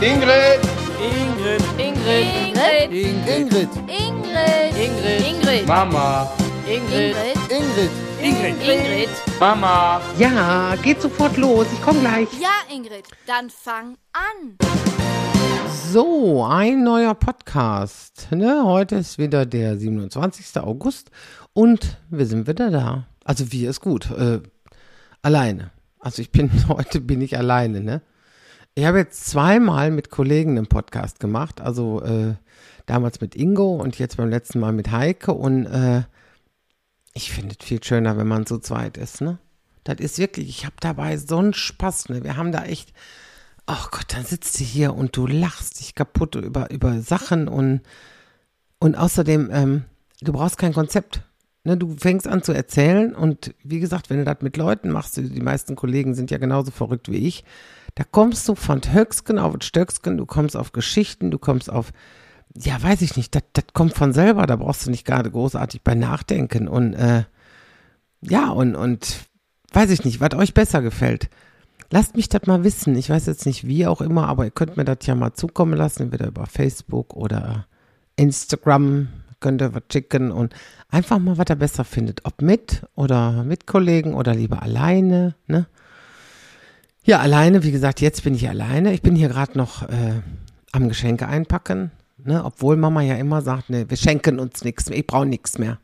Ingrid! Ingrid. Ingrid. Ingrid. Ingrid. Ingrid. Ingrid. Mama! Ingrid. Ingrid. Ingrid. Ingrid. Mama! Ja, geht sofort los. Ich komme gleich. Ja, Ingrid, dann fang an. So, ein neuer Podcast. Ne? Heute ist wieder der 27. August und wir sind wieder da. Also wir ist gut. Äh, alleine. Also ich bin, heute bin ich alleine, ne? Ich habe jetzt zweimal mit Kollegen einen Podcast gemacht. Also äh, damals mit Ingo und jetzt beim letzten Mal mit Heike. Und äh, ich finde es viel schöner, wenn man so zweit ist, ne? Das ist wirklich, ich habe dabei so einen Spaß, ne? Wir haben da echt, ach Gott, dann sitzt du hier und du lachst dich kaputt über, über Sachen und, und außerdem, ähm, du brauchst kein Konzept. Ne, du fängst an zu erzählen und wie gesagt, wenn du das mit Leuten machst, die meisten Kollegen sind ja genauso verrückt wie ich, da kommst du von Höchsken auf Stöcksken, du kommst auf Geschichten, du kommst auf, ja, weiß ich nicht, das, kommt von selber, da brauchst du nicht gerade großartig bei nachdenken und äh, ja, und, und weiß ich nicht, was euch besser gefällt. Lasst mich das mal wissen. Ich weiß jetzt nicht wie auch immer, aber ihr könnt mir das ja mal zukommen lassen, entweder über Facebook oder Instagram. Könnt ihr was schicken und einfach mal, was ihr besser findet. Ob mit oder mit Kollegen oder lieber alleine, ne? Ja, alleine, wie gesagt, jetzt bin ich alleine. Ich bin hier gerade noch äh, am Geschenke einpacken, ne? Obwohl Mama ja immer sagt, ne, wir schenken uns nichts mehr, ich brauche nichts mehr.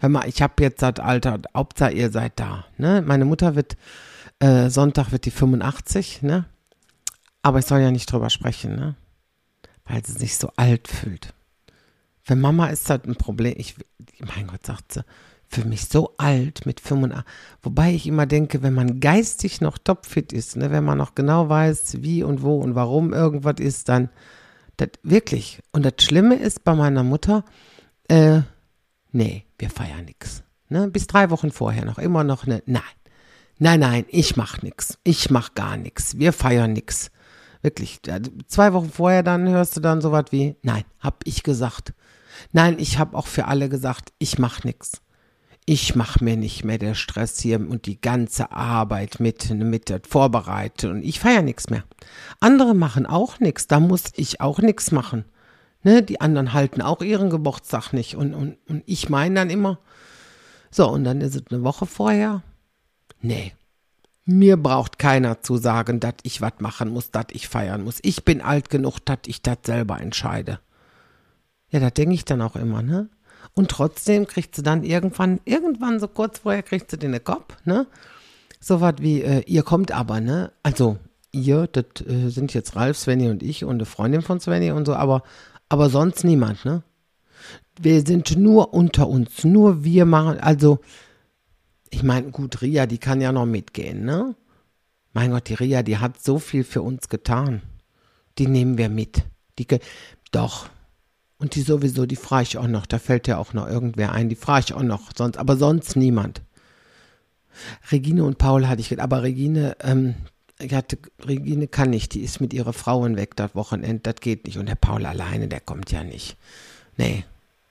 Hör mal, ich habe jetzt das Alter, Hauptsache ihr seid da, ne? Meine Mutter wird äh, Sonntag wird die 85, ne? Aber ich soll ja nicht drüber sprechen, ne? Weil sie sich so alt fühlt. Für Mama ist das ein Problem. Ich, mein Gott, sagt sie, für mich so alt mit 85. Wobei ich immer denke, wenn man geistig noch topfit ist, ne, wenn man noch genau weiß, wie und wo und warum irgendwas ist, dann das wirklich. Und das Schlimme ist bei meiner Mutter, äh, nee, wir feiern nichts. Ne? Bis drei Wochen vorher noch immer noch ne, nein. Nein, nein, ich mach nix. Ich mach gar nichts. Wir feiern nix. Wirklich. Zwei Wochen vorher dann hörst du dann so was wie, nein, hab ich gesagt. Nein, ich hab auch für alle gesagt, ich mach nix. Ich mach mir nicht mehr der Stress hier und die ganze Arbeit mit, mit der Vorbereitung und ich feier nix mehr. Andere machen auch nix, da muss ich auch nix machen. Ne, die anderen halten auch ihren Geburtstag nicht und, und, und ich meine dann immer, so, und dann ist es eine Woche vorher, Nee. Mir braucht keiner zu sagen, dass ich was machen muss, dass ich feiern muss. Ich bin alt genug, dass ich das selber entscheide. Ja, da denke ich dann auch immer, ne? Und trotzdem kriegt sie dann irgendwann, irgendwann so kurz vorher kriegt sie den Kopf, ne? So was wie, äh, ihr kommt aber, ne? Also, ihr, das äh, sind jetzt Ralf, Svenny und ich und eine Freundin von Svenny und so, aber, aber sonst niemand, ne? Wir sind nur unter uns, nur wir machen, also, ich meine, gut, Ria, die kann ja noch mitgehen, ne? Mein Gott, die Ria, die hat so viel für uns getan. Die nehmen wir mit. Die, doch. Und die sowieso, die frage ich auch noch. Da fällt ja auch noch irgendwer ein. Die frage ich auch noch. Sonst, aber sonst niemand. Regine und Paul hatte ich, aber Regine, ähm, hatte, Regine kann nicht. Die ist mit ihrer Frauen weg das Wochenende. Das geht nicht. Und der Paul alleine, der kommt ja nicht. Nee.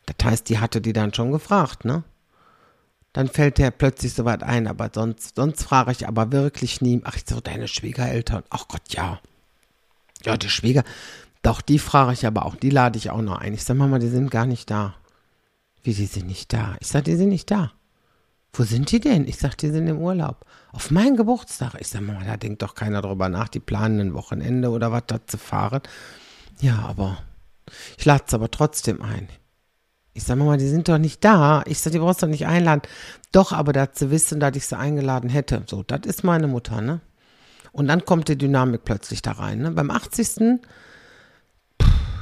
Das heißt, die hatte die dann schon gefragt, ne? dann fällt der plötzlich so weit ein, aber sonst, sonst frage ich aber wirklich nie, ach so, deine Schwiegereltern, ach Gott, ja. Ja, die Schwieger, doch, die frage ich aber auch, die lade ich auch noch ein. Ich sag Mama, die sind gar nicht da. Wie, die sind nicht da? Ich sag, die sind nicht da. Wo sind die denn? Ich sag, die sind im Urlaub. Auf meinen Geburtstag. Ich sag, Mama, da denkt doch keiner drüber nach, die planen ein Wochenende oder was da zu fahren. Ja, aber ich lade es aber trotzdem ein. Ich sag mal, die sind doch nicht da. Ich sag, die brauchst du doch nicht einladen. Doch, aber da zu wissen, dass ich sie eingeladen hätte. So, das ist meine Mutter, ne? Und dann kommt die Dynamik plötzlich da rein, ne? Beim 80.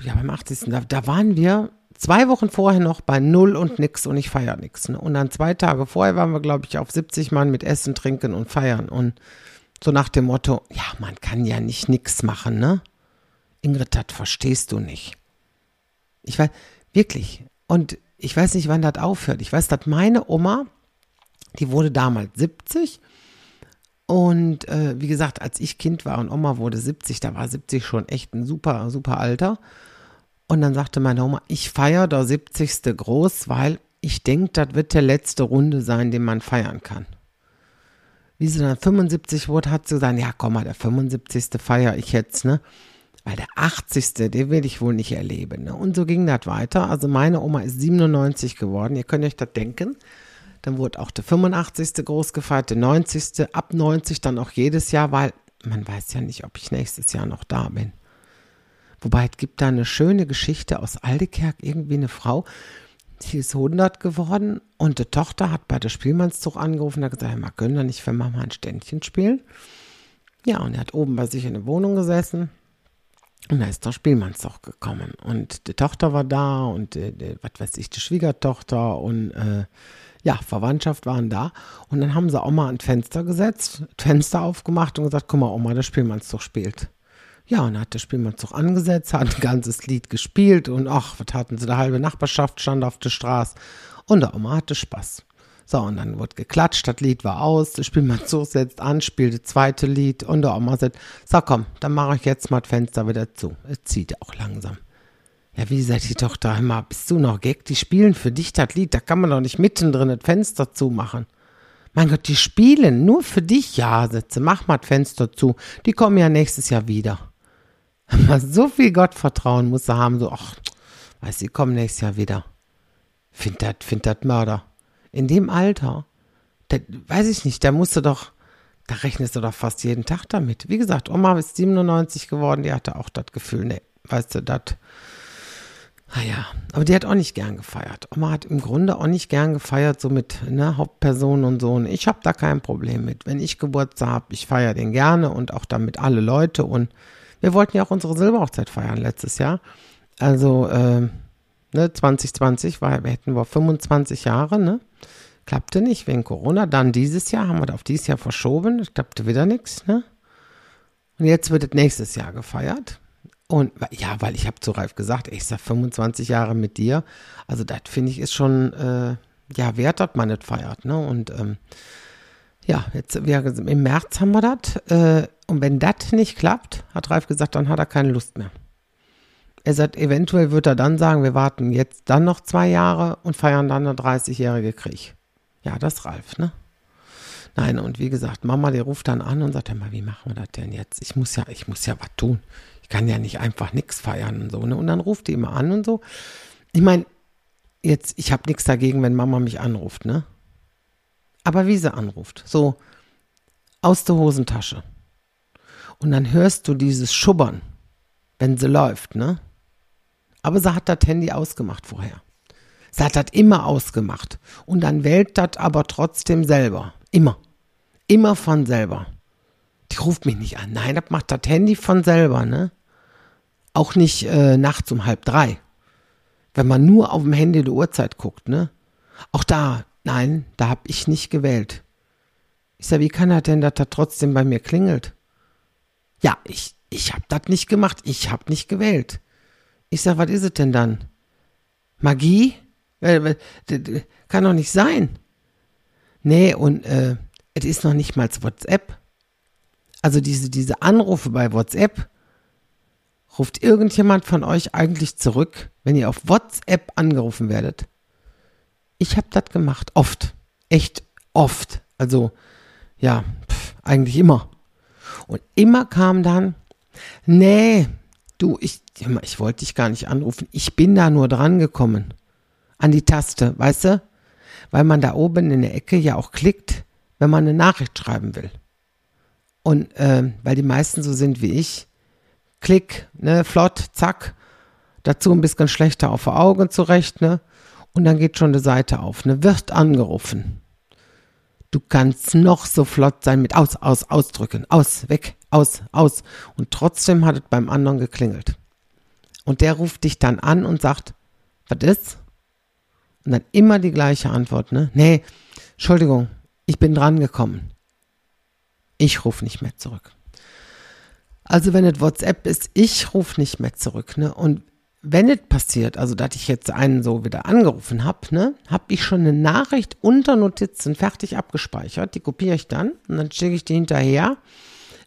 Ja, beim 80. Da, da waren wir zwei Wochen vorher noch bei null und nix und ich feier nix. Ne? Und dann zwei Tage vorher waren wir, glaube ich, auf 70 Mann mit Essen, Trinken und Feiern. Und so nach dem Motto, ja, man kann ja nicht nix machen, ne? Ingrid, das verstehst du nicht. Ich weiß, wirklich, und ich weiß nicht, wann das aufhört. Ich weiß, dass meine Oma, die wurde damals 70. Und äh, wie gesagt, als ich Kind war und Oma wurde 70, da war 70 schon echt ein super, super Alter. Und dann sagte meine Oma, ich feiere der 70. groß, weil ich denke, das wird der letzte Runde sein, den man feiern kann. Wie sie dann 75 wurde, hat sie gesagt, ja komm mal, der 75. feiere ich jetzt, ne? weil der 80. den will ich wohl nicht erleben. Ne? Und so ging das weiter. Also meine Oma ist 97 geworden. Ihr könnt euch das denken. Dann wurde auch der 85. groß gefeiert, der 90. ab 90 dann auch jedes Jahr, weil man weiß ja nicht, ob ich nächstes Jahr noch da bin. Wobei es gibt da eine schöne Geschichte aus Aldekerk, irgendwie eine Frau, die ist 100 geworden und die Tochter hat bei der Spielmannszug angerufen und hat gesagt, man können da nicht für Mama ein Ständchen spielen. Ja, und er hat oben bei sich in der Wohnung gesessen und da ist der Spielmannszug gekommen und die Tochter war da und die, die, was weiß ich, die Schwiegertochter und äh, ja, Verwandtschaft waren da. Und dann haben sie Oma ans Fenster gesetzt, Fenster aufgemacht und gesagt, guck mal, Oma, der Spielmannszug spielt. Ja, und hat der Spielmannszug angesetzt, hat ein ganzes Lied gespielt und ach, was hatten sie, der halbe Nachbarschaft stand auf der Straße und der Oma hatte Spaß. So, und dann wurde geklatscht, das Lied war aus, der Spielmannszug setzt an, spielt das zweite Lied und der Oma sagt, so komm, dann mache ich jetzt mal das Fenster wieder zu. Es zieht auch langsam. Ja, wie seid die Tochter? Immer, bist du noch Gag? Die spielen für dich das Lied. Da kann man doch nicht mittendrin das Fenster zumachen. Mein Gott, die spielen nur für dich. Ja, Sätze, mach mal das Fenster zu. Die kommen ja nächstes Jahr wieder. so viel Gottvertrauen muss er haben. So, ach, weiß, sie kommen nächstes Jahr wieder. Find das, find das Mörder. In dem Alter, da, weiß ich nicht, da musst du doch, da rechnest du doch fast jeden Tag damit. Wie gesagt, Oma ist 97 geworden, die hatte auch das Gefühl, ne, weißt du, das naja, ah aber die hat auch nicht gern gefeiert. Oma hat im Grunde auch nicht gern gefeiert, so mit ne, Hauptpersonen und so. Und ich habe da kein Problem mit. Wenn ich Geburtstag habe, ich feiere den gerne und auch damit alle Leute. Und wir wollten ja auch unsere Silberhochzeit feiern letztes Jahr. Also äh, ne, 2020 war, hätten wir 25 Jahre, ne? Klappte nicht wegen Corona. Dann dieses Jahr haben wir das auf dieses Jahr verschoben. Es klappte wieder nichts, ne? Und jetzt wird es nächstes Jahr gefeiert. Und ja, weil ich habe zu Ralf gesagt, ich sag 25 Jahre mit dir. Also das finde ich ist schon äh, ja wert, dass man nicht feiert. Ne? Und ähm, ja, jetzt wir, im März haben wir das. Äh, und wenn das nicht klappt, hat Ralf gesagt, dann hat er keine Lust mehr. Er sagt, eventuell wird er dann sagen, wir warten jetzt dann noch zwei Jahre und feiern dann eine 30-jährige Krieg. Ja, das ist Ralf, ne? Nein, und wie gesagt, Mama, die ruft dann an und sagt immer, wie machen wir das denn jetzt? Ich muss ja, ich muss ja was tun kann ja nicht einfach nichts feiern und so. Ne? Und dann ruft die immer an und so. Ich meine, jetzt, ich habe nichts dagegen, wenn Mama mich anruft, ne? Aber wie sie anruft, so aus der Hosentasche. Und dann hörst du dieses Schubbern, wenn sie läuft, ne? Aber sie hat das Handy ausgemacht vorher. Sie hat das immer ausgemacht. Und dann wählt das aber trotzdem selber. Immer. Immer von selber. Die ruft mich nicht an. Nein, das macht das Handy von selber, ne? Auch nicht äh, nachts um halb drei. Wenn man nur auf dem Handy die Uhrzeit guckt, ne? Auch da, nein, da hab ich nicht gewählt. Ich sag, wie kann das denn, dass das trotzdem bei mir klingelt? Ja, ich, ich hab das nicht gemacht, ich hab nicht gewählt. Ich sag, was ist es denn dann? Magie? Äh, kann doch nicht sein. Nee, und äh, es ist noch nicht mal WhatsApp. Also diese, diese Anrufe bei WhatsApp, Ruft irgendjemand von euch eigentlich zurück, wenn ihr auf WhatsApp angerufen werdet? Ich habe das gemacht, oft, echt oft. Also ja, pf, eigentlich immer. Und immer kam dann, nee, du, ich, ich wollte dich gar nicht anrufen. Ich bin da nur dran gekommen. An die Taste, weißt du? Weil man da oben in der Ecke ja auch klickt, wenn man eine Nachricht schreiben will. Und äh, weil die meisten so sind wie ich, Klick, ne, flott, zack. Dazu ein bisschen schlechter auf Augen zurecht, ne? Und dann geht schon die Seite auf, ne? Wird angerufen. Du kannst noch so flott sein mit aus, aus, ausdrücken, aus, weg, aus, aus. Und trotzdem hat es beim anderen geklingelt. Und der ruft dich dann an und sagt, was ist? Und dann immer die gleiche Antwort, ne? Nee, Entschuldigung, ich bin dran gekommen. Ich rufe nicht mehr zurück. Also wenn es WhatsApp ist, ich rufe nicht mehr zurück. Ne? Und wenn es passiert, also dass ich jetzt einen so wieder angerufen habe, ne, habe ich schon eine Nachricht unter Notizen fertig abgespeichert. Die kopiere ich dann und dann schicke ich die hinterher.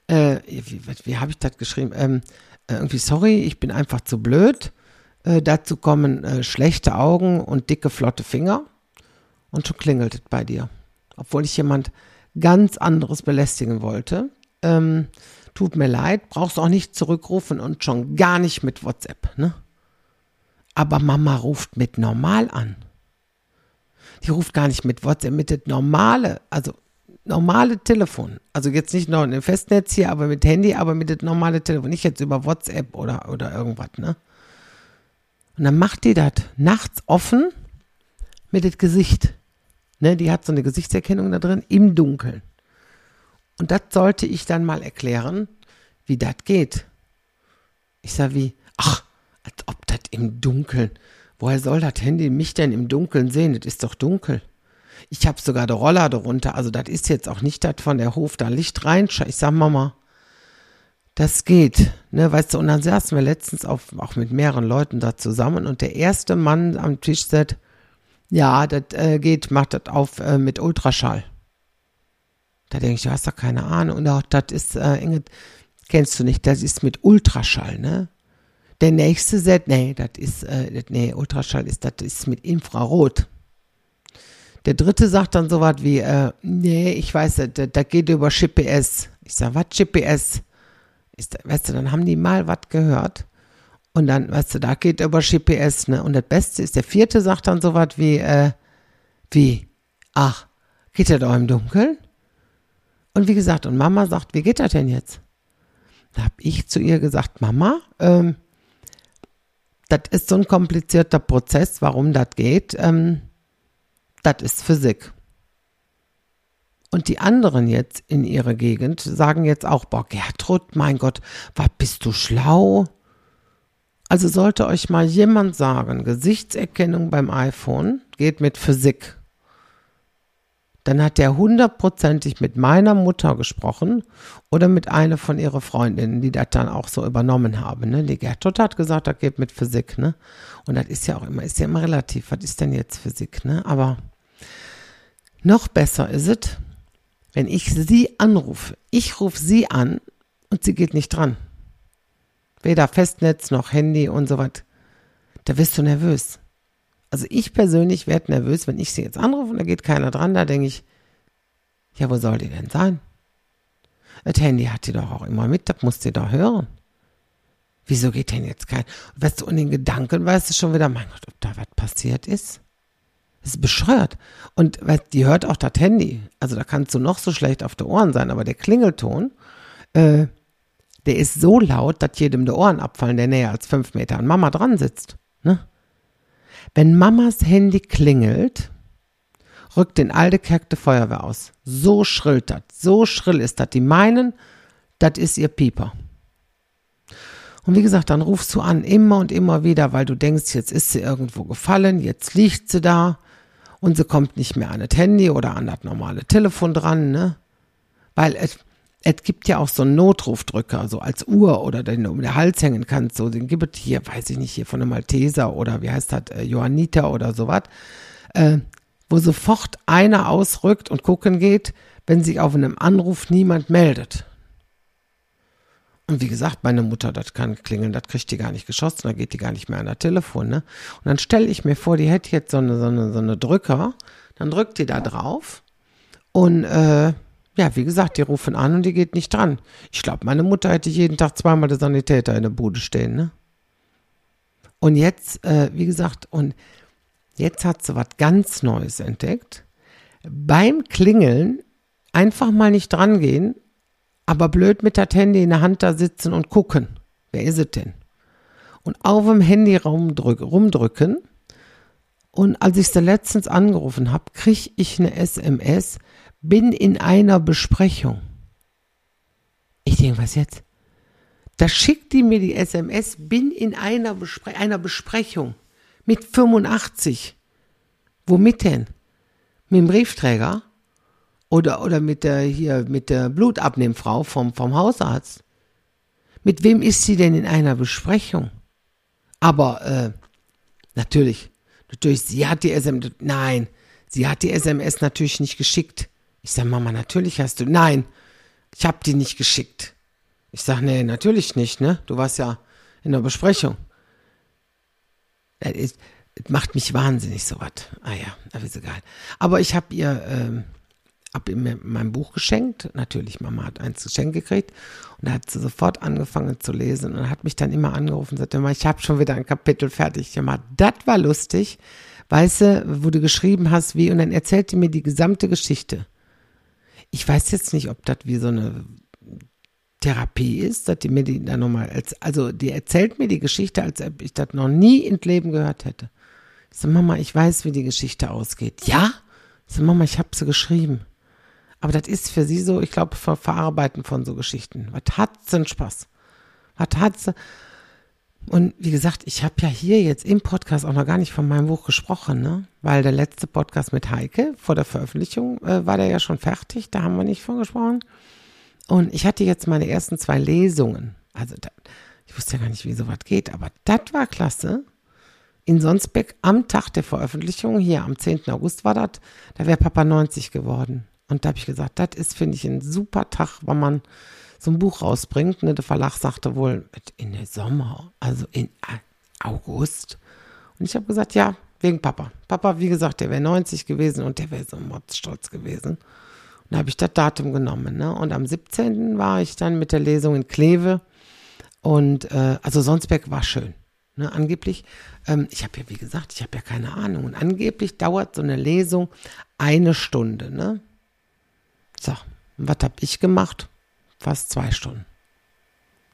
Äh, wie wie habe ich das geschrieben? Ähm, äh, irgendwie, sorry, ich bin einfach zu blöd. Äh, dazu kommen äh, schlechte Augen und dicke, flotte Finger. Und schon klingelt es bei dir. Obwohl ich jemand ganz anderes belästigen wollte. Ähm, tut mir leid, brauchst auch nicht zurückrufen und schon gar nicht mit WhatsApp, ne? Aber Mama ruft mit normal an. Die ruft gar nicht mit WhatsApp, mit dem normale, also normale Telefon. Also jetzt nicht noch ein Festnetz hier, aber mit Handy, aber mit dem normale Telefon. Nicht jetzt über WhatsApp oder, oder irgendwas, ne? Und dann macht die das nachts offen mit dem Gesicht. Ne, die hat so eine Gesichtserkennung da drin im Dunkeln. Und das sollte ich dann mal erklären, wie das geht. Ich sag wie, ach, ob das im Dunkeln. Woher soll das Handy mich denn im Dunkeln sehen? Das ist doch dunkel. Ich habe sogar der Roller darunter. Also das ist jetzt auch nicht das von der Hof da Licht rein. Ich sag Mama, das geht. Ne, weißt du, und dann saßen wir letztens auf, auch mit mehreren Leuten da zusammen und der erste Mann am Tisch sagt, ja, das äh, geht, macht das auf äh, mit Ultraschall. Da denke ich, du hast doch keine Ahnung. Und auch das ist, äh, Inge, kennst du nicht, das ist mit Ultraschall, ne? Der nächste sagt, nee, das ist, äh, nee, Ultraschall ist, das ist mit Infrarot. Der dritte sagt dann so was wie, äh, nee, ich weiß, das, das geht über GPS. Ich sag, was GPS? Ich weißt du, dann haben die mal was gehört. Und dann, weißt du, da geht über GPS, ne? Und das Beste ist, der vierte sagt dann so was wie, äh, wie, ach, geht der doch im Dunkeln? Und wie gesagt, und Mama sagt, wie geht das denn jetzt? Da habe ich zu ihr gesagt, Mama, ähm, das ist so ein komplizierter Prozess, warum das geht. Ähm, das ist Physik. Und die anderen jetzt in ihrer Gegend sagen jetzt auch, boah, Gertrud, mein Gott, was bist du schlau? Also sollte euch mal jemand sagen, Gesichtserkennung beim iPhone geht mit Physik. Dann hat der hundertprozentig mit meiner Mutter gesprochen oder mit einer von ihren Freundinnen, die das dann auch so übernommen haben. Ne? Die Gertrud hat gesagt, das geht mit Physik. Ne? Und das ist ja auch immer, ist ja immer relativ. Was ist denn jetzt Physik? Ne? Aber noch besser ist es, wenn ich sie anrufe. Ich rufe sie an und sie geht nicht dran. Weder Festnetz noch Handy und so was. Da wirst du nervös. Also ich persönlich werde nervös, wenn ich sie jetzt anrufe und da geht keiner dran. Da denke ich, ja, wo soll die denn sein? Das Handy hat die doch auch immer mit, das muss die doch hören. Wieso geht denn jetzt kein? Weißt du, und in Gedanken weißt du schon wieder, mein Gott, ob da was passiert ist? Das ist bescheuert. Und die hört auch das Handy. Also da kannst du noch so schlecht auf den Ohren sein, aber der Klingelton, äh, der ist so laut, dass jedem die Ohren abfallen, der näher als fünf Meter an Mama dran sitzt. Ne? Wenn Mamas Handy klingelt, rückt den alte Kerk die Feuerwehr aus. So schrillt das, so schrill ist das. Die meinen, das ist ihr Pieper. Und wie gesagt, dann rufst du an, immer und immer wieder, weil du denkst, jetzt ist sie irgendwo gefallen, jetzt liegt sie da und sie kommt nicht mehr an das Handy oder an das normale Telefon dran, ne? Weil es, es gibt ja auch so einen Notrufdrücker, so als Uhr oder den du um den Hals hängen kannst, so den gibt es hier, weiß ich nicht, hier von einem Malteser oder wie heißt das, äh, Johanniter oder sowas, äh, wo sofort einer ausrückt und gucken geht, wenn sich auf einem Anruf niemand meldet. Und wie gesagt, meine Mutter, das kann klingeln, das kriegt die gar nicht geschossen, da geht die gar nicht mehr an das Telefon, ne? Und dann stelle ich mir vor, die hätte jetzt so eine, so eine, so eine Drücker, dann drückt die da drauf und äh, ja, wie gesagt, die rufen an und die geht nicht dran. Ich glaube, meine Mutter hätte jeden Tag zweimal der Sanitäter in der Bude stehen, ne? Und jetzt, äh, wie gesagt, und jetzt hat sie was ganz Neues entdeckt. Beim Klingeln einfach mal nicht drangehen aber blöd mit der Handy in der Hand da sitzen und gucken. Wer ist es denn? Und auf dem Handy rumdrücken. Und als ich sie letztens angerufen habe, kriege ich eine SMS, bin in einer Besprechung. Ich denke, was jetzt? Da schickt die mir die SMS, bin in einer, Bespre einer Besprechung mit 85. Womit denn? Mit dem Briefträger? Oder, oder mit der, hier, mit der Blutabnehmfrau vom, vom Hausarzt. Mit wem ist sie denn in einer Besprechung? Aber, äh, natürlich, natürlich, sie hat die SMS, nein, sie hat die SMS natürlich nicht geschickt. Ich sag, Mama, natürlich hast du, nein, ich hab die nicht geschickt. Ich sag, nee, natürlich nicht, ne? Du warst ja in der Besprechung. Das macht mich wahnsinnig, sowas. Ah ja, aber ist egal. Aber ich hab ihr, ähm, habe ihm mein Buch geschenkt. Natürlich, Mama hat eins geschenkt gekriegt. Und da hat sie sofort angefangen zu lesen und hat mich dann immer angerufen und sagte, ich habe schon wieder ein Kapitel fertig gemacht. Das war lustig. Weißt du, wo du geschrieben hast, wie, und dann erzählte mir die gesamte Geschichte. Ich weiß jetzt nicht, ob das wie so eine Therapie ist, dass die mir die dann nochmal, also die erzählt mir die Geschichte, als ob ich das noch nie ins Leben gehört hätte. Ich so, Mama, ich weiß, wie die Geschichte ausgeht. Ja? Ich so, Mama, ich habe sie geschrieben. Aber das ist für sie so, ich glaube, Verarbeiten von so Geschichten. Was hat sie einen Spaß? Was hat sie? Und wie gesagt, ich habe ja hier jetzt im Podcast auch noch gar nicht von meinem Buch gesprochen, ne? Weil der letzte Podcast mit Heike vor der Veröffentlichung äh, war der ja schon fertig, da haben wir nicht von gesprochen. Und ich hatte jetzt meine ersten zwei Lesungen. Also da, ich wusste ja gar nicht, wie sowas geht, aber das war klasse. In Sonsbeck am Tag der Veröffentlichung, hier am 10. August war das, da wäre Papa 90 geworden. Und da habe ich gesagt, das ist, finde ich, ein super Tag, wenn man so ein Buch rausbringt. Ne? Der Verlag sagte wohl, in der Sommer, also in August. Und ich habe gesagt, ja, wegen Papa. Papa, wie gesagt, der wäre 90 gewesen und der wäre so motzstolz gewesen. Da habe ich das Datum genommen. Ne? Und am 17. war ich dann mit der Lesung in Kleve. Und äh, also Sonsberg war schön. Ne? Angeblich, ähm, ich habe ja, wie gesagt, ich habe ja keine Ahnung. Und angeblich dauert so eine Lesung eine Stunde. Ne? So, was habe ich gemacht? Fast zwei Stunden.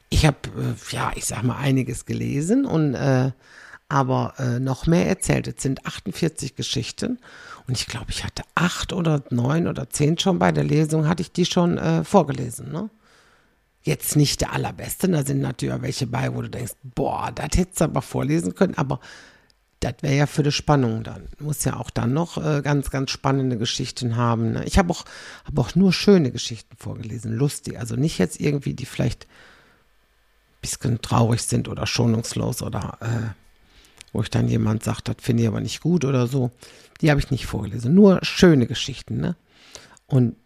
Ich habe, äh, ja, ich sag mal, einiges gelesen und äh, aber äh, noch mehr erzählt. Es sind 48 Geschichten und ich glaube, ich hatte acht oder neun oder zehn schon bei der Lesung, hatte ich die schon äh, vorgelesen. Ne? Jetzt nicht der allerbeste, da sind natürlich welche bei, wo du denkst, boah, das hättest du aber vorlesen können, aber das wäre ja für die Spannung dann. Muss ja auch dann noch äh, ganz, ganz spannende Geschichten haben. Ne? Ich habe auch, hab auch nur schöne Geschichten vorgelesen, lustig. Also nicht jetzt irgendwie, die vielleicht ein bisschen traurig sind oder schonungslos oder äh, wo ich dann jemand sagt, das finde ich aber nicht gut oder so. Die habe ich nicht vorgelesen. Nur schöne Geschichten, ne? Und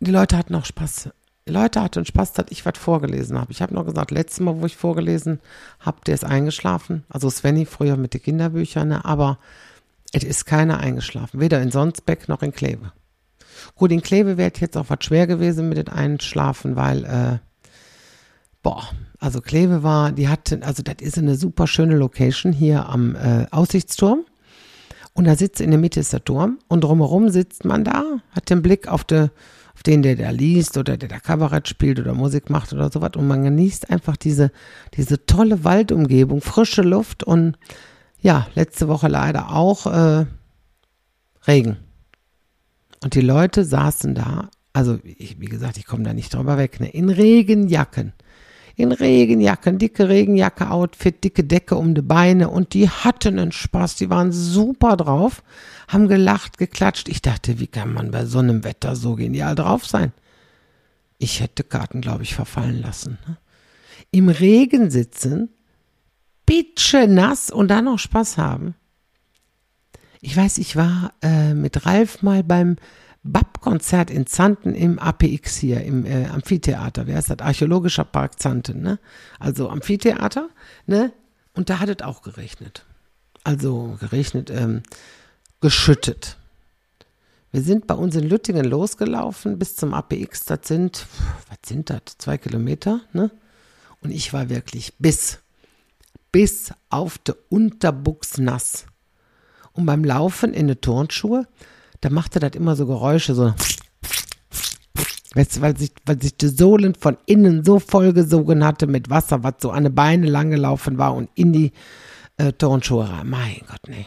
die Leute hatten auch Spaß. Die Leute hatten Spaß, dass ich was vorgelesen habe. Ich habe noch gesagt, letztes Mal, wo ich vorgelesen habe, der ist eingeschlafen. Also Svenny früher mit den Kinderbüchern, ne? aber es ist keiner eingeschlafen. Weder in Sonsbeck noch in Kleve. Gut, in Kleve wäre jetzt auch was schwer gewesen mit dem Einschlafen, weil, äh, boah, also Kleve war, die hatte, also das ist eine super schöne Location hier am äh, Aussichtsturm. Und da sitzt in der Mitte ist der Turm und drumherum sitzt man da, hat den Blick auf, de, auf den, der da liest oder der da Kabarett spielt oder Musik macht oder sowas. Und man genießt einfach diese, diese tolle Waldumgebung, frische Luft und ja, letzte Woche leider auch äh, Regen. Und die Leute saßen da, also ich, wie gesagt, ich komme da nicht drüber weg, ne, in Regenjacken in Regenjacken, dicke Regenjacke-Outfit, dicke Decke um die Beine und die hatten einen Spaß, die waren super drauf, haben gelacht, geklatscht. Ich dachte, wie kann man bei so einem Wetter so genial drauf sein? Ich hätte Karten, glaube ich, verfallen lassen. Ne? Im Regen sitzen, bitche nass und dann noch Spaß haben. Ich weiß, ich war äh, mit Ralf mal beim BAP-Konzert in Zanten im APX hier, im äh, Amphitheater. Wer ist das? Archäologischer Park Zanten, ne? Also Amphitheater, ne? Und da hat es auch geregnet. Also geregnet, ähm, geschüttet. Wir sind bei uns in Lüttingen losgelaufen bis zum APX. Das sind, was sind das? Zwei Kilometer, ne? Und ich war wirklich bis, bis auf der Unterbuchs nass. Und beim Laufen in den Turnschuhe da machte das immer so Geräusche, so. Weißt du, weil sich, weil sich die Sohlen von innen so vollgesogen hatte mit Wasser, was so an die Beine lang gelaufen war und in die äh, Turnschuhe rein. Mein Gott, nee.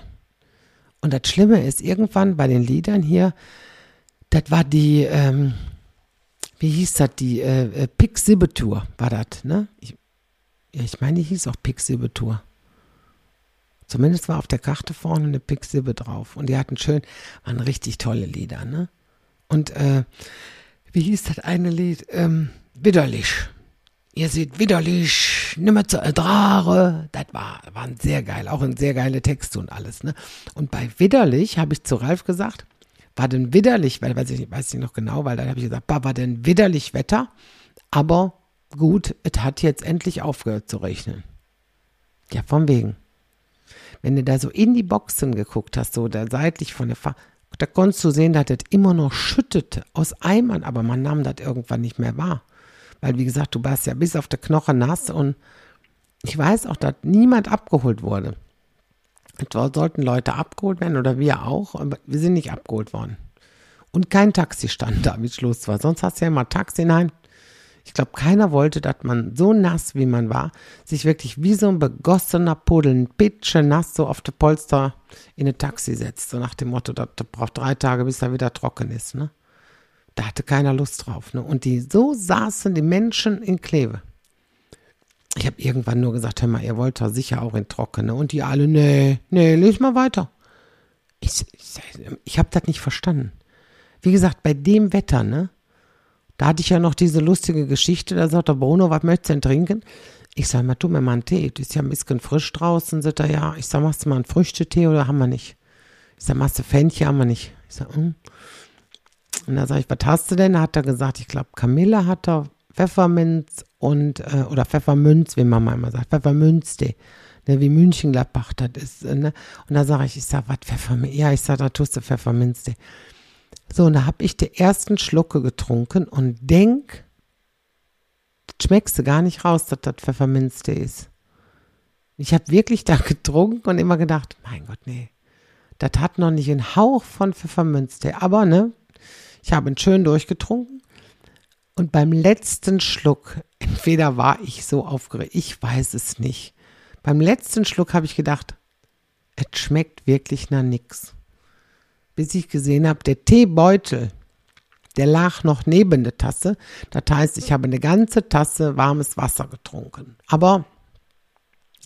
Und das Schlimme ist, irgendwann bei den Liedern hier, das war die, ähm, wie hieß das, die äh, äh Pix-Sibbe-Tour war das, ne? Ich, ja, ich meine, die hieß auch Pix-Sibbe-Tour. Zumindest war auf der Karte vorne eine Pixibbe drauf. Und die hatten schön, waren richtig tolle Lieder, ne? Und äh, wie hieß das eine Lied? Ähm, widerlich. Ihr seht widerlich, nimmer zu ertragen. Das war, waren sehr geil, auch ein sehr geile Texte und alles, ne? Und bei widerlich habe ich zu Ralf gesagt, war denn widerlich, weil weiß ich weiß ich noch genau, weil dann habe ich gesagt, war denn widerlich Wetter, aber gut, es hat jetzt endlich aufgehört zu regnen. Ja, von wegen wenn du da so in die Boxen geguckt hast, so da seitlich von der Fahr Da konntest du sehen, dass das immer noch schüttete aus Eimern, aber man nahm das irgendwann nicht mehr wahr. Weil, wie gesagt, du warst ja bis auf der Knochen nass und ich weiß auch, dass niemand abgeholt wurde. Etwa sollten Leute abgeholt werden oder wir auch, aber wir sind nicht abgeholt worden. Und kein Taxi stand da, wie Schluss war. Sonst hast du ja immer Taxi. Nein, ich glaube, keiner wollte, dass man so nass, wie man war, sich wirklich wie so ein begossener Puddel, ein bisschen nass so auf der Polster in ein Taxi setzt. So nach dem Motto, das braucht drei Tage, bis er wieder trocken ist. Ne? Da hatte keiner Lust drauf. Ne? Und die, so saßen die Menschen in Kleve. Ich habe irgendwann nur gesagt, hör mal, ihr wollt doch sicher auch in Trocken. Ne? Und die alle, nee, nee, les mal weiter. Ich, ich, ich habe das nicht verstanden. Wie gesagt, bei dem Wetter, ne? Da hatte ich ja noch diese lustige Geschichte, da sagt der Bruno, was möchtest du denn trinken? Ich sag mal, tu mir mal einen Tee, das ist ja ein bisschen frisch draußen. Sagt er, ja, ich sag, machst du mal einen Früchtetee oder haben wir nicht? Ich sag, machst du Fännchen, haben wir nicht. Ich sag, hm. Und da sag ich, was hast du denn? Da hat er gesagt, ich glaube, Kamille hat er Pfefferminz und, äh, oder Pfeffermünz, wie Mama immer sagt, Pfeffermünztee. Ne, wie München-Gladbach das ist. Ne? Und da sage ich, ich sag, was Pfefferminz? Ja, ich sag, da tust du Pfefferminztee. So, und da habe ich die ersten Schlucke getrunken und denk, schmeckst du gar nicht raus, dass das Pfefferminztee ist. Ich habe wirklich da getrunken und immer gedacht, mein Gott, nee, das hat noch nicht einen Hauch von Pfefferminztee. Aber, ne, ich habe ihn schön durchgetrunken. Und beim letzten Schluck, entweder war ich so aufgeregt, ich weiß es nicht. Beim letzten Schluck habe ich gedacht, es schmeckt wirklich nach nix bis ich gesehen habe, der Teebeutel, der lag noch neben der Tasse. Das heißt, ich habe eine ganze Tasse warmes Wasser getrunken. Aber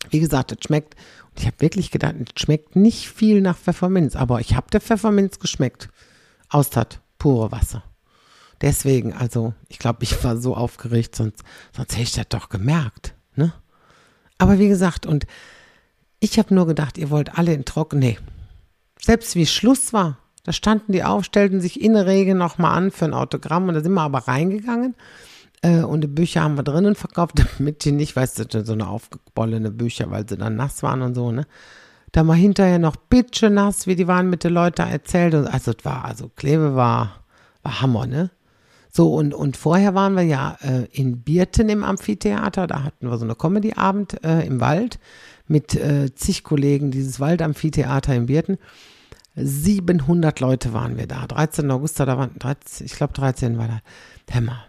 wie gesagt, es schmeckt, und ich habe wirklich gedacht, es schmeckt nicht viel nach Pfefferminz, aber ich habe der Pfefferminz geschmeckt. Austert, pure Wasser. Deswegen, also, ich glaube, ich war so aufgeregt, sonst, sonst hätte ich das doch gemerkt. Ne? Aber wie gesagt, und ich habe nur gedacht, ihr wollt alle in Trocken. Nee, selbst wie Schluss war, da standen die auf, stellten sich in der Regel nochmal an für ein Autogramm und da sind wir aber reingegangen. Äh, und die Bücher haben wir drinnen verkauft, damit die nicht, weißt du, so eine aufgebollene Bücher, weil sie dann nass waren und so, ne? Da war hinterher noch bitche nass, wie die waren mit den Leuten erzählt. Und also es war, also Kleve war, war Hammer, ne? So, und, und vorher waren wir ja äh, in Bierten im Amphitheater, da hatten wir so eine Comedy-Abend äh, im Wald mit äh, zig Kollegen, dieses Waldamphitheater in Bierten. 700 Leute waren wir da. 13. August, da waren, 13, ich glaube 13 war da. Hämmer.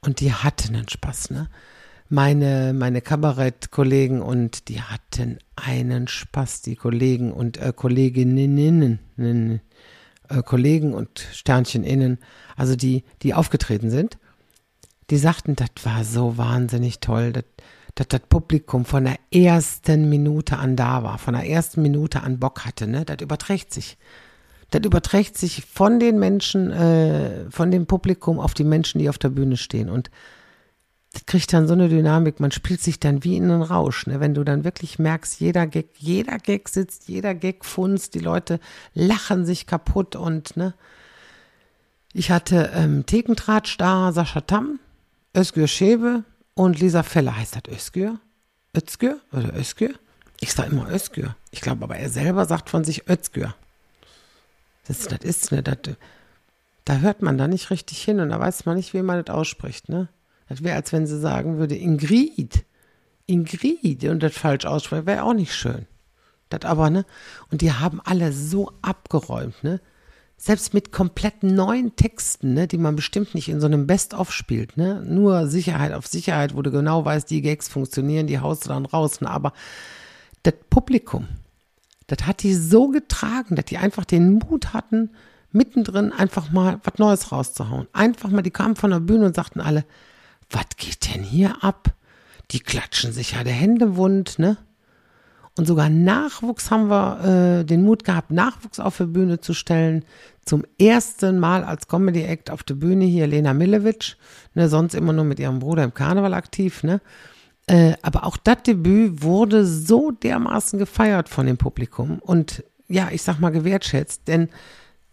Und die hatten einen Spaß, ne? Meine, meine Kabarettkollegen und die hatten einen Spaß, die Kollegen und äh, Kolleginnen, äh, Kollegen und Sternchen innen, also die, die aufgetreten sind, die sagten, das war so wahnsinnig toll, das, dass das Publikum von der ersten Minute an da war, von der ersten Minute an Bock hatte, ne? Das überträgt sich. Das überträgt sich von den Menschen, äh, von dem Publikum auf die Menschen, die auf der Bühne stehen. Und das kriegt dann so eine Dynamik, man spielt sich dann wie in einen Rausch, ne? wenn du dann wirklich merkst, jeder Gag, jeder Gag sitzt, jeder Gag funzt, die Leute lachen sich kaputt und ne. Ich hatte ähm, Thekentratsch da, Sascha Tamm, Özgür Schäbe, und Lisa Feller heißt das Özgür? Özgür oder Özgür? Ich sage immer Özgür. Ich glaube aber, er selber sagt von sich Özgür. Das, das ist, ne, das, da hört man da nicht richtig hin und da weiß man nicht, wie man das ausspricht, ne? Das wäre, als wenn sie sagen würde, Ingrid. Ingrid und das falsch aussprechen, wäre auch nicht schön. Das aber, ne? Und die haben alle so abgeräumt, ne? selbst mit komplett neuen Texten, ne, die man bestimmt nicht in so einem Best-of spielt, ne, nur Sicherheit auf Sicherheit, wo du genau weißt, die Gags funktionieren, die haust du dann raus, ne, aber das Publikum, das hat die so getragen, dass die einfach den Mut hatten, mittendrin einfach mal was Neues rauszuhauen. Einfach mal, die kamen von der Bühne und sagten alle, was geht denn hier ab? Die klatschen sich ja der Hände wund, ne? Und sogar Nachwuchs haben wir äh, den Mut gehabt, Nachwuchs auf die Bühne zu stellen. Zum ersten Mal als Comedy Act auf der Bühne hier Lena Milewitsch, ne, sonst immer nur mit ihrem Bruder im Karneval aktiv, ne? Äh, aber auch das Debüt wurde so dermaßen gefeiert von dem Publikum und ja, ich sag mal gewertschätzt, denn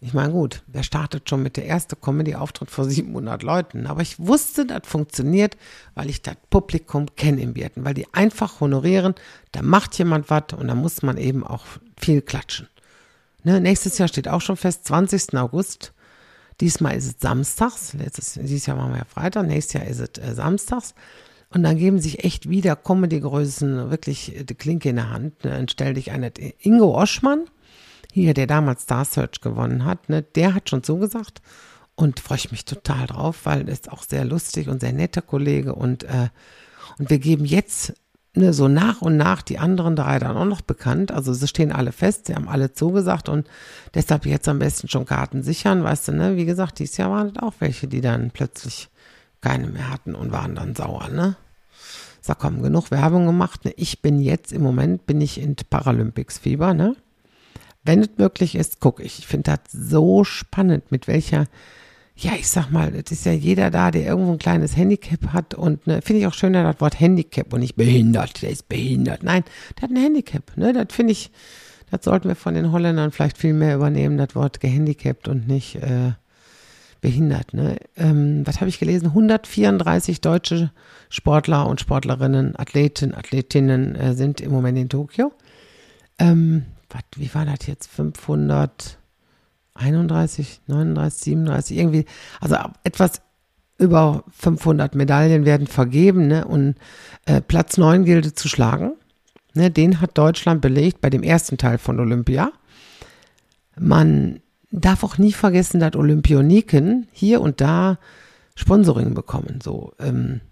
ich meine, gut, wer startet schon mit der ersten Comedy-Auftritt vor 700 Leuten? Aber ich wusste, das funktioniert, weil ich das Publikum kenne im Bierten, weil die einfach honorieren, da macht jemand was und da muss man eben auch viel klatschen. Ne, nächstes Jahr steht auch schon fest, 20. August. Diesmal ist es samstags. Letztes, dieses Jahr machen wir ja Freitag, nächstes Jahr ist es äh, samstags. Und dann geben sich echt wieder Comedy-Größen wirklich die Klinke in der Hand. Ne? Dann stell dich einer, Ingo Oschmann, hier, der damals Star Search gewonnen hat, ne? der hat schon zugesagt und freue ich mich total drauf, weil er ist auch sehr lustig und sehr netter Kollege und, äh, und wir geben jetzt ne, so nach und nach die anderen drei dann auch noch bekannt. Also sie stehen alle fest, sie haben alle zugesagt und deshalb jetzt am besten schon Karten sichern, weißt du, ne? Wie gesagt, dieses Jahr waren es auch welche, die dann plötzlich keine mehr hatten und waren dann sauer, ne? Sag komm, genug Werbung gemacht. Ne? Ich bin jetzt im Moment, bin ich in Paralympics-Fieber, ne? Wenn es möglich ist, gucke ich. Ich finde das so spannend, mit welcher ja, ich sag mal, es ist ja jeder da, der irgendwo ein kleines Handicap hat und ne, finde ich auch schöner das Wort Handicap und nicht behindert, der ist behindert. Nein, der hat ein Handicap, ne? Das finde ich, das sollten wir von den Holländern vielleicht viel mehr übernehmen, das Wort gehandicapt und nicht äh, behindert, ne? Ähm, was habe ich gelesen? 134 deutsche Sportler und Sportlerinnen, Athleten, Athletinnen äh, sind im Moment in Tokio. Ähm, wat, wie war das jetzt? 500 31, 39, 37, irgendwie, also etwas über 500 Medaillen werden vergeben ne? und äh, Platz 9 gilt zu schlagen. Ne? Den hat Deutschland belegt bei dem ersten Teil von Olympia. Man darf auch nie vergessen, dass Olympioniken hier und da Sponsoring bekommen. So ähm,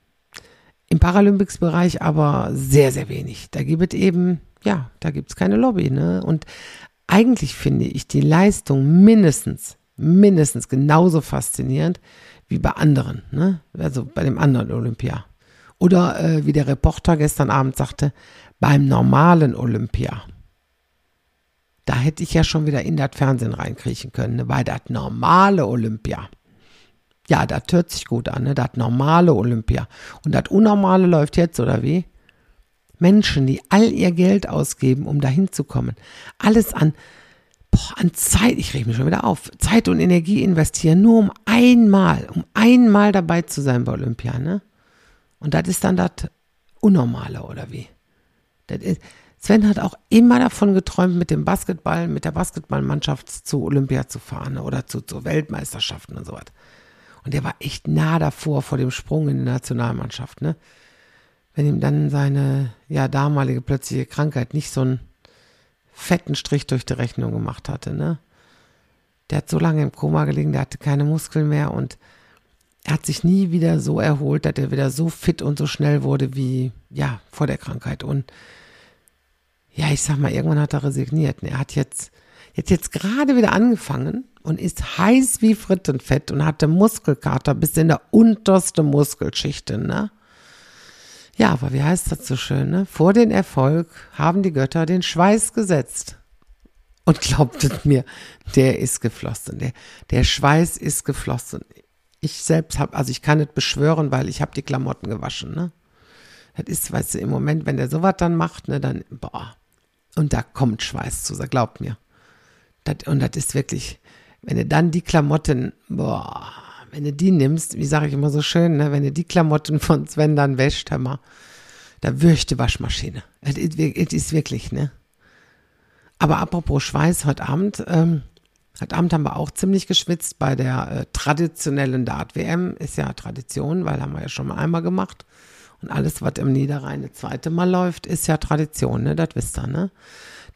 im Paralympics-Bereich aber sehr, sehr wenig. Da gibt es eben, ja, da gibt es keine Lobby. Ne? Und eigentlich finde ich die Leistung mindestens, mindestens genauso faszinierend wie bei anderen, ne? also bei dem anderen Olympia. Oder äh, wie der Reporter gestern Abend sagte, beim normalen Olympia. Da hätte ich ja schon wieder in das Fernsehen reinkriechen können, ne? bei das normale Olympia. Ja, das hört sich gut an, ne? das normale Olympia. Und das Unnormale läuft jetzt, oder wie? Menschen, die all ihr Geld ausgeben, um dahin zu kommen, alles an, boah, an Zeit, ich reg mich schon wieder auf, Zeit und Energie investieren, nur um einmal, um einmal dabei zu sein bei Olympia, ne? Und das ist dann das Unnormale, oder wie? Das ist, Sven hat auch immer davon geträumt, mit dem Basketball, mit der Basketballmannschaft zu Olympia zu fahren ne? oder zu, zu Weltmeisterschaften und so was. Und der war echt nah davor vor dem Sprung in die Nationalmannschaft, ne? wenn ihm dann seine ja damalige plötzliche Krankheit nicht so einen fetten Strich durch die Rechnung gemacht hatte, ne? Der hat so lange im Koma gelegen, der hatte keine Muskeln mehr und er hat sich nie wieder so erholt, dass er wieder so fit und so schnell wurde wie ja vor der Krankheit und ja, ich sag mal, irgendwann hat er resigniert. Er hat jetzt jetzt jetzt gerade wieder angefangen und ist heiß wie Frittenfett und hatte Muskelkater bis in der unterste Muskelschichte, ne? Ja, aber wie heißt das so schön, ne? Vor den Erfolg haben die Götter den Schweiß gesetzt. Und glaubtet mir, der ist geflossen. Der, der Schweiß ist geflossen. Ich selbst habe, also ich kann nicht beschwören, weil ich habe die Klamotten gewaschen, ne? Das ist, weißt du, im Moment, wenn der sowas dann macht, ne, dann, boah. Und da kommt Schweiß zu, glaubt mir. Das, und das ist wirklich, wenn du dann die Klamotten, boah, wenn du die nimmst, wie sage ich immer so schön, ne, wenn du die Klamotten von Sven dann wäscht, hör mal, da würchte Waschmaschine. Es ist wirklich, ne? Aber apropos Schweiß, heute Abend, ähm, heute Abend haben wir auch ziemlich geschwitzt bei der äh, traditionellen Dart-WM. Ist ja Tradition, weil haben wir ja schon mal einmal gemacht. Und alles, was im Niederrhein das zweite Mal läuft, ist ja Tradition, ne? Das wisst ihr, ne?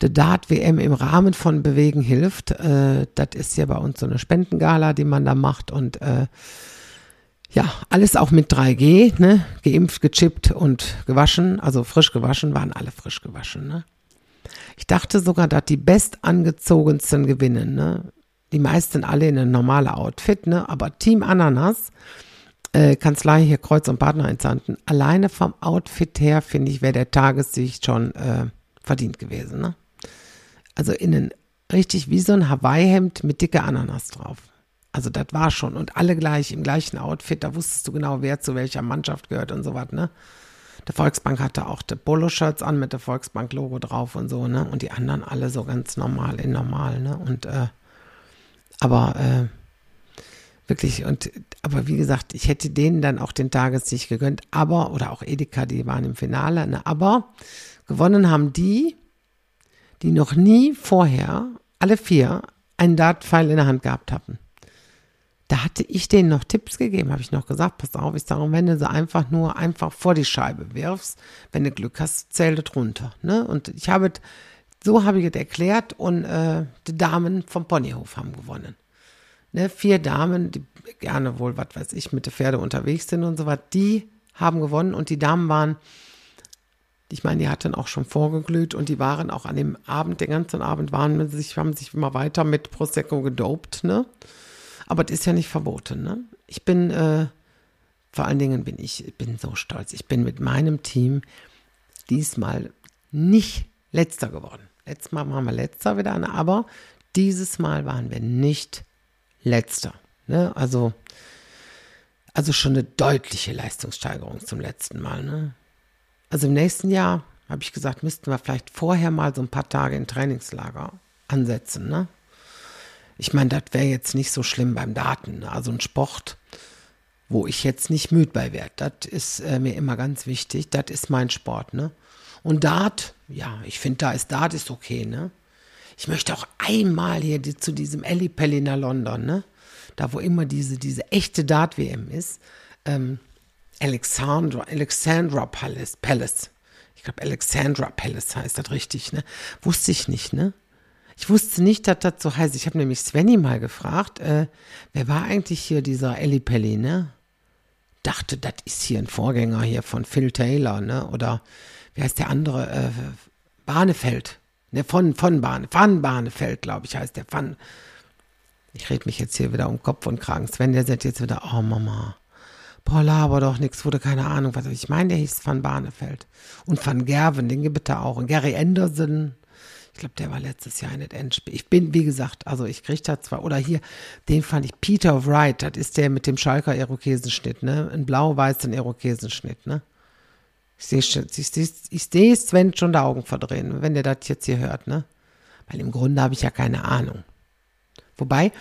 Die Dart-WM im Rahmen von Bewegen hilft. Äh, das ist ja bei uns so eine Spendengala, die man da macht und äh, ja, alles auch mit 3G, ne? Geimpft, gechippt und gewaschen, also frisch gewaschen, waren alle frisch gewaschen, ne? Ich dachte sogar, dass die bestangezogensten gewinnen, ne? Die meisten alle in ein normales Outfit, ne? Aber Team Ananas, äh, Kanzlei hier Kreuz und Partner entsandten, alleine vom Outfit her, finde ich, wäre der Tagessicht schon äh, verdient gewesen, ne? Also innen richtig wie so ein Hawaii-Hemd mit dicker Ananas drauf. Also das war schon. Und alle gleich im gleichen Outfit, da wusstest du genau, wer zu welcher Mannschaft gehört und so was, ne? Der Volksbank hatte auch die Poloshirts an mit der Volksbank-Logo drauf und so, ne? Und die anderen alle so ganz normal in normal, ne? Und äh, aber äh, wirklich, und aber wie gesagt, ich hätte denen dann auch den Tagessieg gegönnt, aber, oder auch Edeka, die waren im Finale, ne? Aber gewonnen haben die, die noch nie vorher alle vier einen Dartpfeil in der Hand gehabt hatten. Da hatte ich denen noch Tipps gegeben, habe ich noch gesagt, pass auf, ich sage, wenn du sie einfach nur einfach vor die Scheibe wirfst, wenn du Glück hast, zähl das runter. Ne? Und ich habe, so habe ich es erklärt und äh, die Damen vom Ponyhof haben gewonnen. Ne? Vier Damen, die gerne wohl, was weiß ich, mit den Pferde unterwegs sind und so was, die haben gewonnen und die Damen waren, ich meine, die hatten auch schon vorgeglüht und die waren auch an dem Abend, den ganzen Abend waren sich, haben sich immer weiter mit Prosecco gedopt, ne? Aber das ist ja nicht verboten. Ne? Ich bin, äh, vor allen Dingen bin ich, bin so stolz. Ich bin mit meinem Team diesmal nicht letzter geworden. Letztes Mal waren wir letzter wieder, aber dieses Mal waren wir nicht letzter. Ne? Also, also schon eine deutliche Leistungssteigerung zum letzten Mal. Ne? Also im nächsten Jahr habe ich gesagt, müssten wir vielleicht vorher mal so ein paar Tage in Trainingslager ansetzen. Ne? Ich meine, das wäre jetzt nicht so schlimm beim Daten. Also ein Sport, wo ich jetzt nicht müde bei werde. Das ist äh, mir immer ganz wichtig. Das ist mein Sport, ne? Und Dart, ja, ich finde, da ist Dart ist okay, ne? Ich möchte auch einmal hier die, zu diesem Ellipelli nach London, ne? Da, wo immer diese, diese echte Dart-WM ist. Ähm, Alexandra, Alexandra Palace, Palace. Ich glaube, Alexandra Palace heißt das richtig, ne? Wusste ich nicht, ne? Ich wusste nicht, dass das so heißt. Ich habe nämlich Svenny mal gefragt, äh, wer war eigentlich hier dieser Ellie Pelli, ne? Dachte, das ist hier ein Vorgänger hier von Phil Taylor, ne? Oder wie heißt der andere? Äh, Bahnefeld. Ne, von, von Bahne, Van Bahnefeld, glaube ich, heißt der. Van. Ich rede mich jetzt hier wieder um Kopf und Kragen. Sven, der sagt jetzt wieder, oh Mama. Boah, laber doch nichts, wurde keine Ahnung, was. Ich meine, der hieß Van Bahnefeld. Und Van Gerven, den gibt es auch. Und Gary Anderson, ich glaube, der war letztes Jahr in das Endspiel. Ich bin, wie gesagt, also ich kriege da zwar, oder hier, den fand ich, Peter Wright, das ist der mit dem Schalker Irokesenschnitt, ne? Ein blau-weißen Irokesenschnitt, ne? Ich sehe seh Sven schon die Augen verdrehen, wenn der das jetzt hier hört, ne? Weil im Grunde habe ich ja keine Ahnung. Wobei,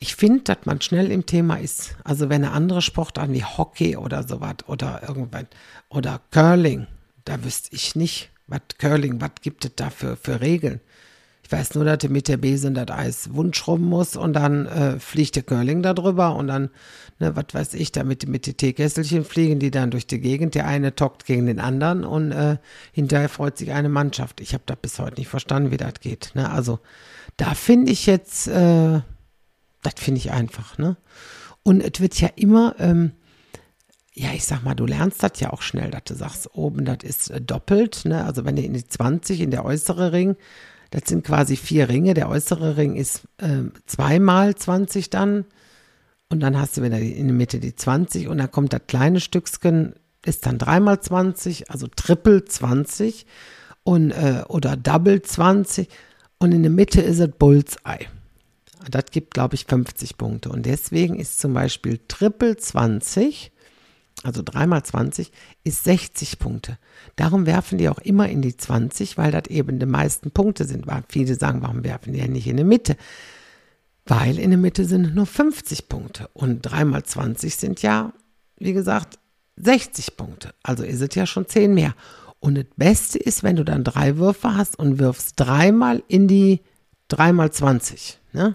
ich finde, dass man schnell im Thema ist. Also wenn eine andere Sportart wie Hockey oder sowas oder irgendwann oder Curling, da wüsste ich nicht, was Curling, was gibt es da für, für Regeln? Ich weiß nur, dass du mit der Besen das Eis wund muss und dann äh, fliegt der Curling da drüber und dann, ne, was weiß ich, damit mit den Teekesselchen fliegen die dann durch die Gegend. Der eine tockt gegen den anderen und äh, hinterher freut sich eine Mannschaft. Ich habe das bis heute nicht verstanden, wie das geht. Ne? Also da finde ich jetzt, äh, das finde ich einfach. Ne? Und es wird ja immer, ähm, ja, ich sag mal, du lernst das ja auch schnell, dass du sagst, oben, das ist äh, doppelt, ne? Also wenn du in die 20, in der äußere Ring, das sind quasi vier Ringe, der äußere Ring ist äh, zweimal 20 dann und dann hast du wieder in der Mitte die 20 und dann kommt das kleine Stückchen, ist dann dreimal 20, also Triple 20 und, äh, oder Double 20 und in der Mitte ist es Bullseye. Das gibt, glaube ich, 50 Punkte und deswegen ist zum Beispiel Triple 20 also 3 mal 20 ist 60 Punkte. Darum werfen die auch immer in die 20, weil das eben die meisten Punkte sind. Viele sagen, warum werfen die ja nicht in die Mitte? Weil in der Mitte sind nur 50 Punkte und 3 mal 20 sind ja, wie gesagt, 60 Punkte. Also ist es ja schon 10 mehr. Und das Beste ist, wenn du dann drei Würfe hast und wirfst dreimal in die 3 mal 20. Ne?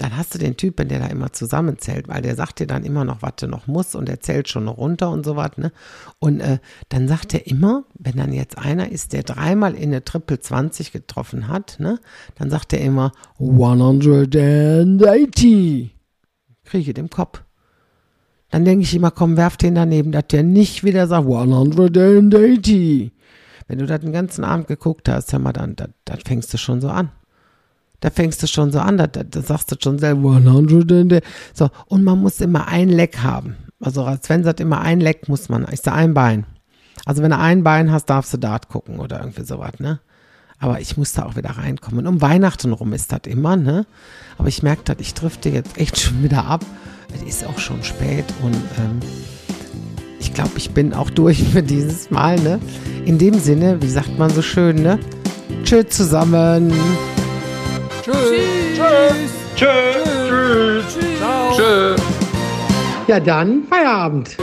Dann hast du den Typen, der da immer zusammenzählt, weil der sagt dir dann immer noch, was du noch musst und der zählt schon runter und so was, ne? Und äh, dann sagt er immer, wenn dann jetzt einer ist, der dreimal in eine Triple 20 getroffen hat, ne? Dann sagt er immer 180. Kriege ich den Kopf. Dann denke ich immer, komm, werf den daneben, dass der nicht wieder sagt 180. Wenn du das den ganzen Abend geguckt hast, hör mal, dann, dann fängst du schon so an. Da fängst du schon so an, da, da sagst du schon selber 100. So, und man muss immer ein Leck haben. Also Sven sagt immer, ein Leck muss man. Ich sage ein Bein. Also wenn du ein Bein hast, darfst du Dart gucken oder irgendwie sowas, ne? Aber ich muss da auch wieder reinkommen. Um Weihnachten rum ist das immer, ne? Aber ich merke das, ich drifte jetzt echt schon wieder ab. Es ist auch schon spät und ähm, ich glaube, ich bin auch durch für dieses Mal, ne? In dem Sinne, wie sagt man so schön, ne? Tschüss zusammen. Tschüss. Tschüss. Tschüss. Tschüss. Ciao. Tschüss. Ja, dann Feierabend.